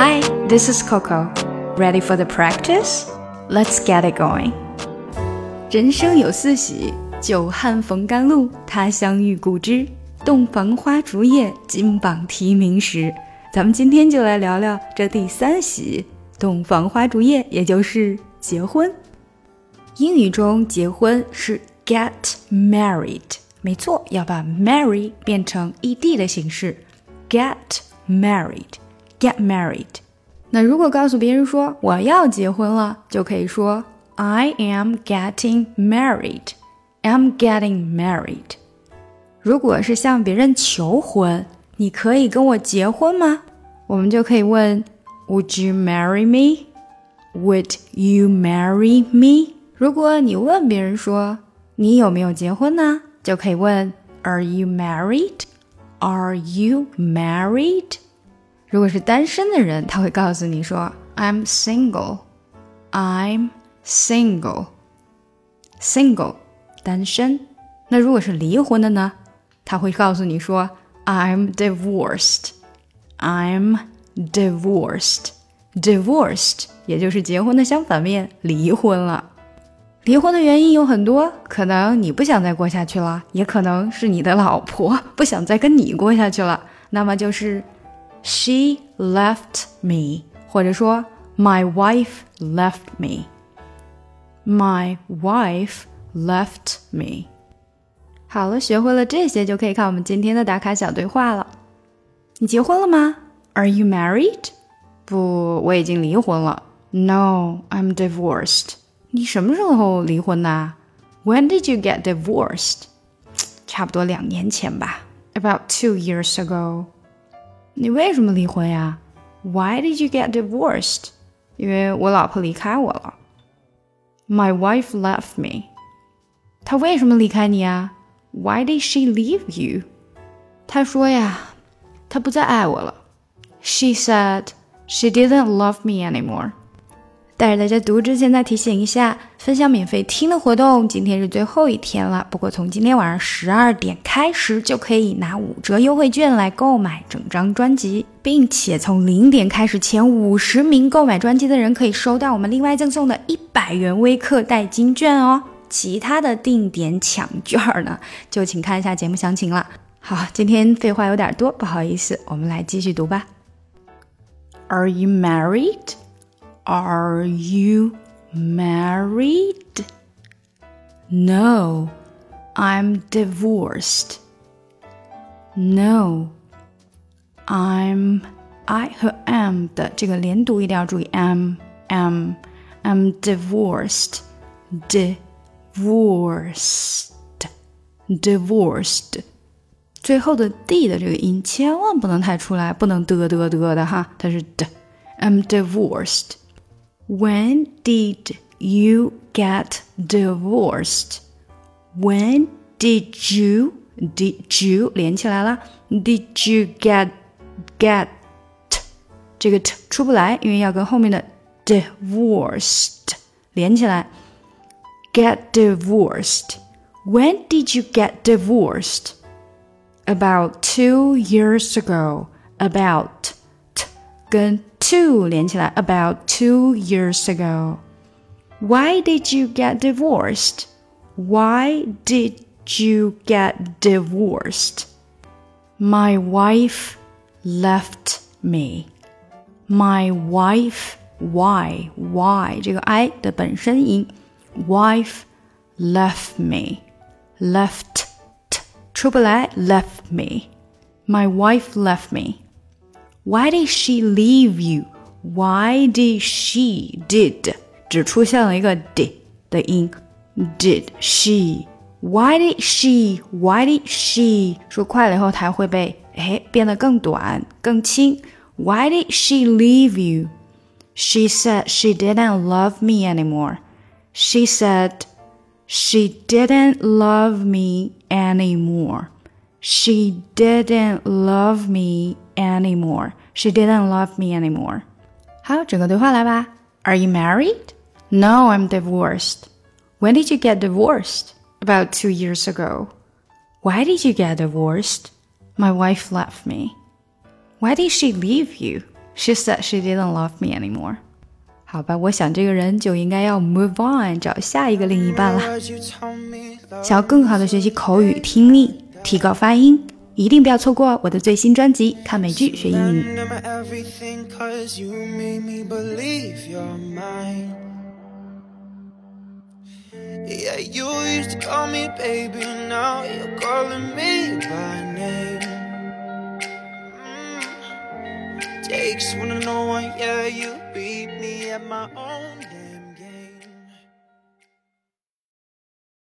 Hi, this is Coco. Ready for the practice? Let's get it going. 人生有四喜：久旱逢甘露，他乡遇故知，洞房花烛夜，金榜题名时。咱们今天就来聊聊这第三喜——洞房花烛夜，也就是结婚。英语中结婚是 get married，没错，要把 marry 变成 ed 的形式，get married married，get married。那如果告诉别人说我要结婚了，就可以说 I am getting married，I'm getting married。如果是向别人求婚，你可以跟我结婚吗？我们就可以问 Would you marry me？Would you marry me？如果你问别人说你有没有结婚呢，就可以问 Are you married？Are you married？ 如果是单身的人，他会告诉你说 I'm single。I'm single。single 单身。那如果是离婚的呢？他会告诉你说 I'm divorced。I'm divorced。divorced 也就是结婚的相反面，离婚了。离婚的原因有很多，可能你不想再过下去了，也可能是你的老婆不想再跟你过下去了。那么就是 she left me，或者说 my wife left me。My wife left me。好了，学会了这些，就可以看我们今天的打卡小对话了。你结婚了吗？Are you married？不，我已经离婚了。No，I'm divorced。你什么时候离婚的？When did you get divorced？差不多两年前吧，About two years ago。 你为什么离婚呀？Why did you get divorced？因为我老婆离开我了。My wife left me。她为什么离开你啊？Why did she leave you？她说呀，她不再爱我了。She said she didn't love me anymore。 带着大家读之前再提醒一下，分享免费听的活动，今天是最后一天了。不过从今天晚上十二点开始，就可以拿五折优惠券来购买整张专辑，并且从零点开始，前五十名购买专辑的人可以收到我们另外赠送的一百元微课代金券哦。其他的定点抢券呢，就请看一下节目详情了。好，今天废话有点多，不好意思，我们来继续读吧。Are you married? Are you married? No, I'm divorced. No, I'm I 和 am 的这个连读一定要注意，am am I'm divorced, divorced, divorced。最后的 d 的这个音千万不能太出来，不能嘚嘚嘚的哈，它是的。I'm divorced. When did you get divorced? When did you did you 连起来了？Did you get get 这个 t 出不来，因为要跟后面的 divorced 连起来。Get divorced. When did you get divorced? About two years ago. About t 跟 two 连起来，about two years ago. Why did you get divorced? Why did you get divorced? My wife left me. My wife, why, why 这个 i 的本身音，wife left me, left t 出不来，left me. My wife left me. Why did she leave you? Why did she did 只出现了一个 d 的音，did she? Why did she? Why did she? 说快了以后，它会被哎变得更短、更轻。Why did she leave you? She said she didn't love me anymore. She said she didn't love me anymore. She didn't love me anymore. She didn't love me anymore. 好，整个对话来吧。Are you married? No, I'm divorced. When did you get divorced? About two years ago. Why did you get divorced? My wife left me. Why did she leave you? She said she didn't love me anymore. 好吧，我想这个人就应该要 move on，找下一个另一半了。想要更好的学习口语听力，提高发音， 一定不要错过我的最新专辑《看美剧学英语》。Yeah, you used to call me baby, now you're calling me by name. Mm. Takes one to know one, yeah, you beat me at my own game.